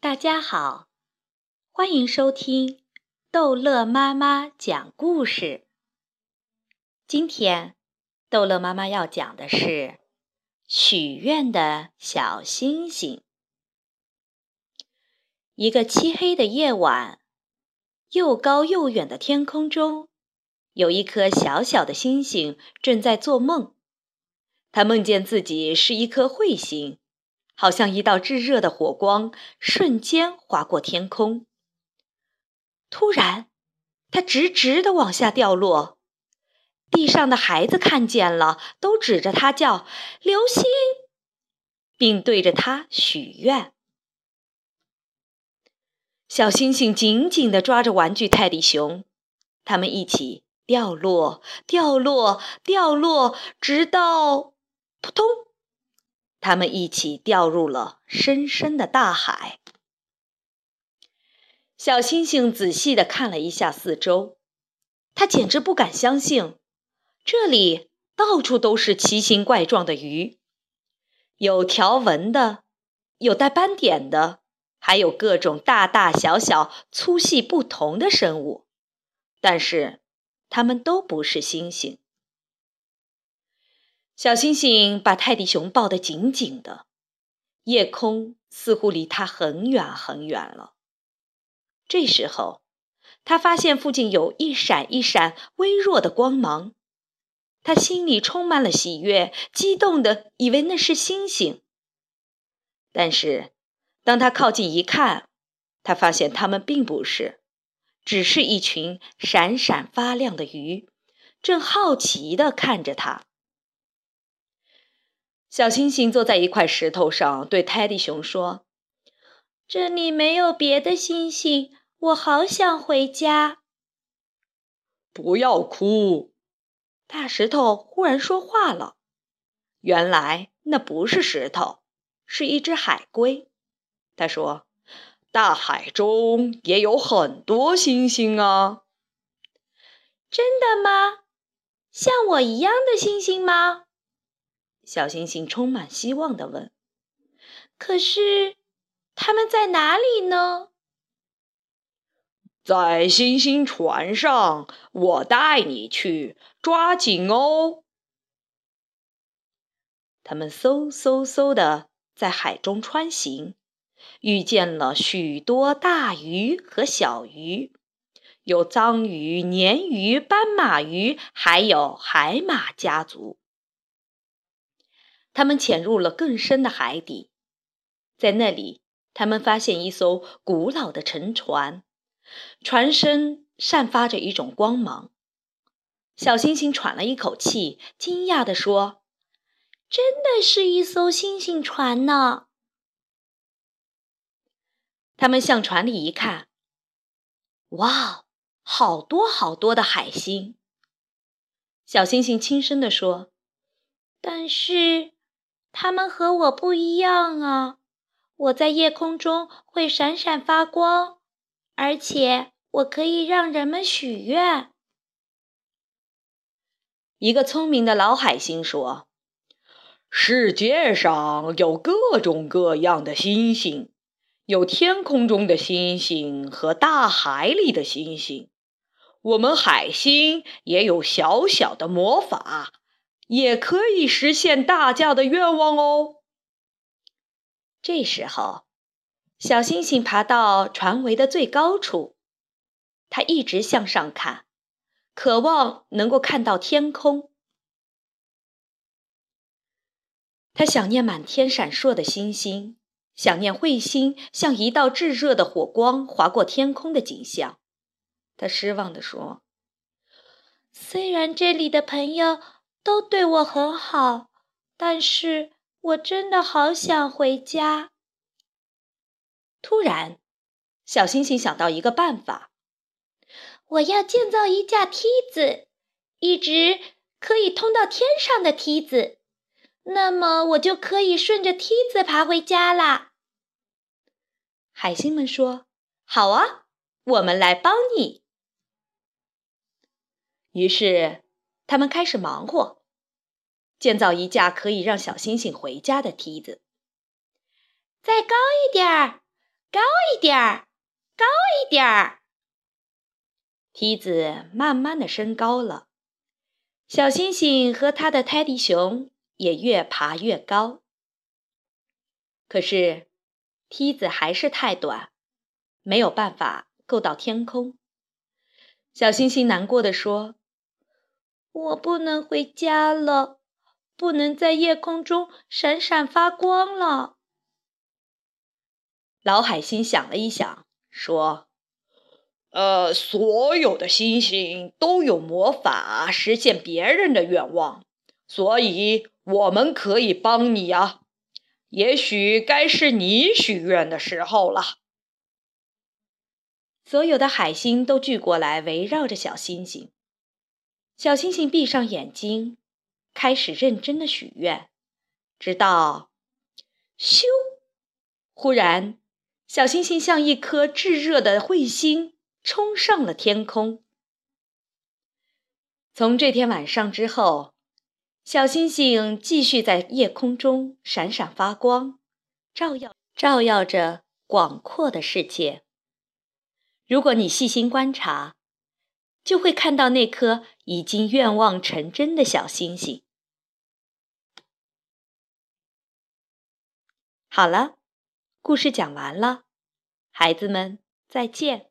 大家好，欢迎收听逗乐妈妈讲故事。今天，逗乐妈妈要讲的是许愿的小星星。一个漆黑的夜晚，又高又远的天空中，有一颗小小的星星正在做梦。他梦见自己是一颗彗星。好像一道炙热的火光瞬间划过天空。突然，它直直的往下掉落。地上的孩子看见了，都指着它叫“流星”，并对着它许愿。小星星紧紧地抓着玩具泰迪熊，他们一起掉落，掉落，掉落，直到扑通。他们一起掉入了深深的大海。小星星仔细地看了一下四周，他简直不敢相信，这里到处都是奇形怪状的鱼，有条纹的，有带斑点的，还有各种大大小小、粗细不同的生物，但是它们都不是星星。小星星把泰迪熊抱得紧紧的，夜空似乎离它很远很远了。这时候，他发现附近有一闪一闪微弱的光芒，他心里充满了喜悦，激动的以为那是星星。但是，当他靠近一看，他发现它们并不是，只是一群闪闪发亮的鱼，正好奇地看着他。小星星坐在一块石头上，对泰迪熊说：“这里没有别的星星，我好想回家。”不要哭！大石头忽然说话了。原来那不是石头，是一只海龟。他说：“大海中也有很多星星啊。”真的吗？像我一样的星星吗？小星星充满希望地问：“可是，他们在哪里呢？”在星星船上，我带你去，抓紧哦！他们嗖嗖嗖的在海中穿行，遇见了许多大鱼和小鱼，有章鱼、鲶鱼、斑马鱼，还有海马家族。他们潜入了更深的海底，在那里，他们发现一艘古老的沉船，船身散发着一种光芒。小星星喘了一口气，惊讶地说：“真的是一艘星星船呢！”他们向船里一看，哇，好多好多的海星！小星星轻声地说：“但是……”他们和我不一样啊！我在夜空中会闪闪发光，而且我可以让人们许愿。一个聪明的老海星说：“世界上有各种各样的星星，有天空中的星星和大海里的星星。我们海星也有小小的魔法。”也可以实现大家的愿望哦。这时候，小星星爬到船桅的最高处，它一直向上看，渴望能够看到天空。他想念满天闪烁的星星，想念彗星像一道炙热的火光划过天空的景象。他失望地说：“虽然这里的朋友……”都对我很好，但是我真的好想回家。突然，小星星想到一个办法：我要建造一架梯子，一直可以通到天上的梯子，那么我就可以顺着梯子爬回家啦。海星们说：“好啊，我们来帮你。”于是。他们开始忙活，建造一架可以让小星星回家的梯子。再高一点儿，高一点儿，高一点儿。梯子慢慢的升高了，小星星和他的泰迪熊也越爬越高。可是，梯子还是太短，没有办法够到天空。小星星难过的说：“我不能回家了，不能在夜空中闪闪发光了。”老海星想了一想，说：“呃，所有的星星都有魔法实现别人的愿望，所以我们可以帮你呀。也许该是你许愿的时候了。”所有的海星都聚过来，围绕着小星星。小星星闭上眼睛，开始认真的许愿，直到咻！忽然，小星星像一颗炙热的彗星，冲上了天空。从这天晚上之后，小星星继续在夜空中闪闪发光，照耀照耀着广阔的世界。如果你细心观察，就会看到那颗已经愿望成真的小星星。好了，故事讲完了，孩子们再见。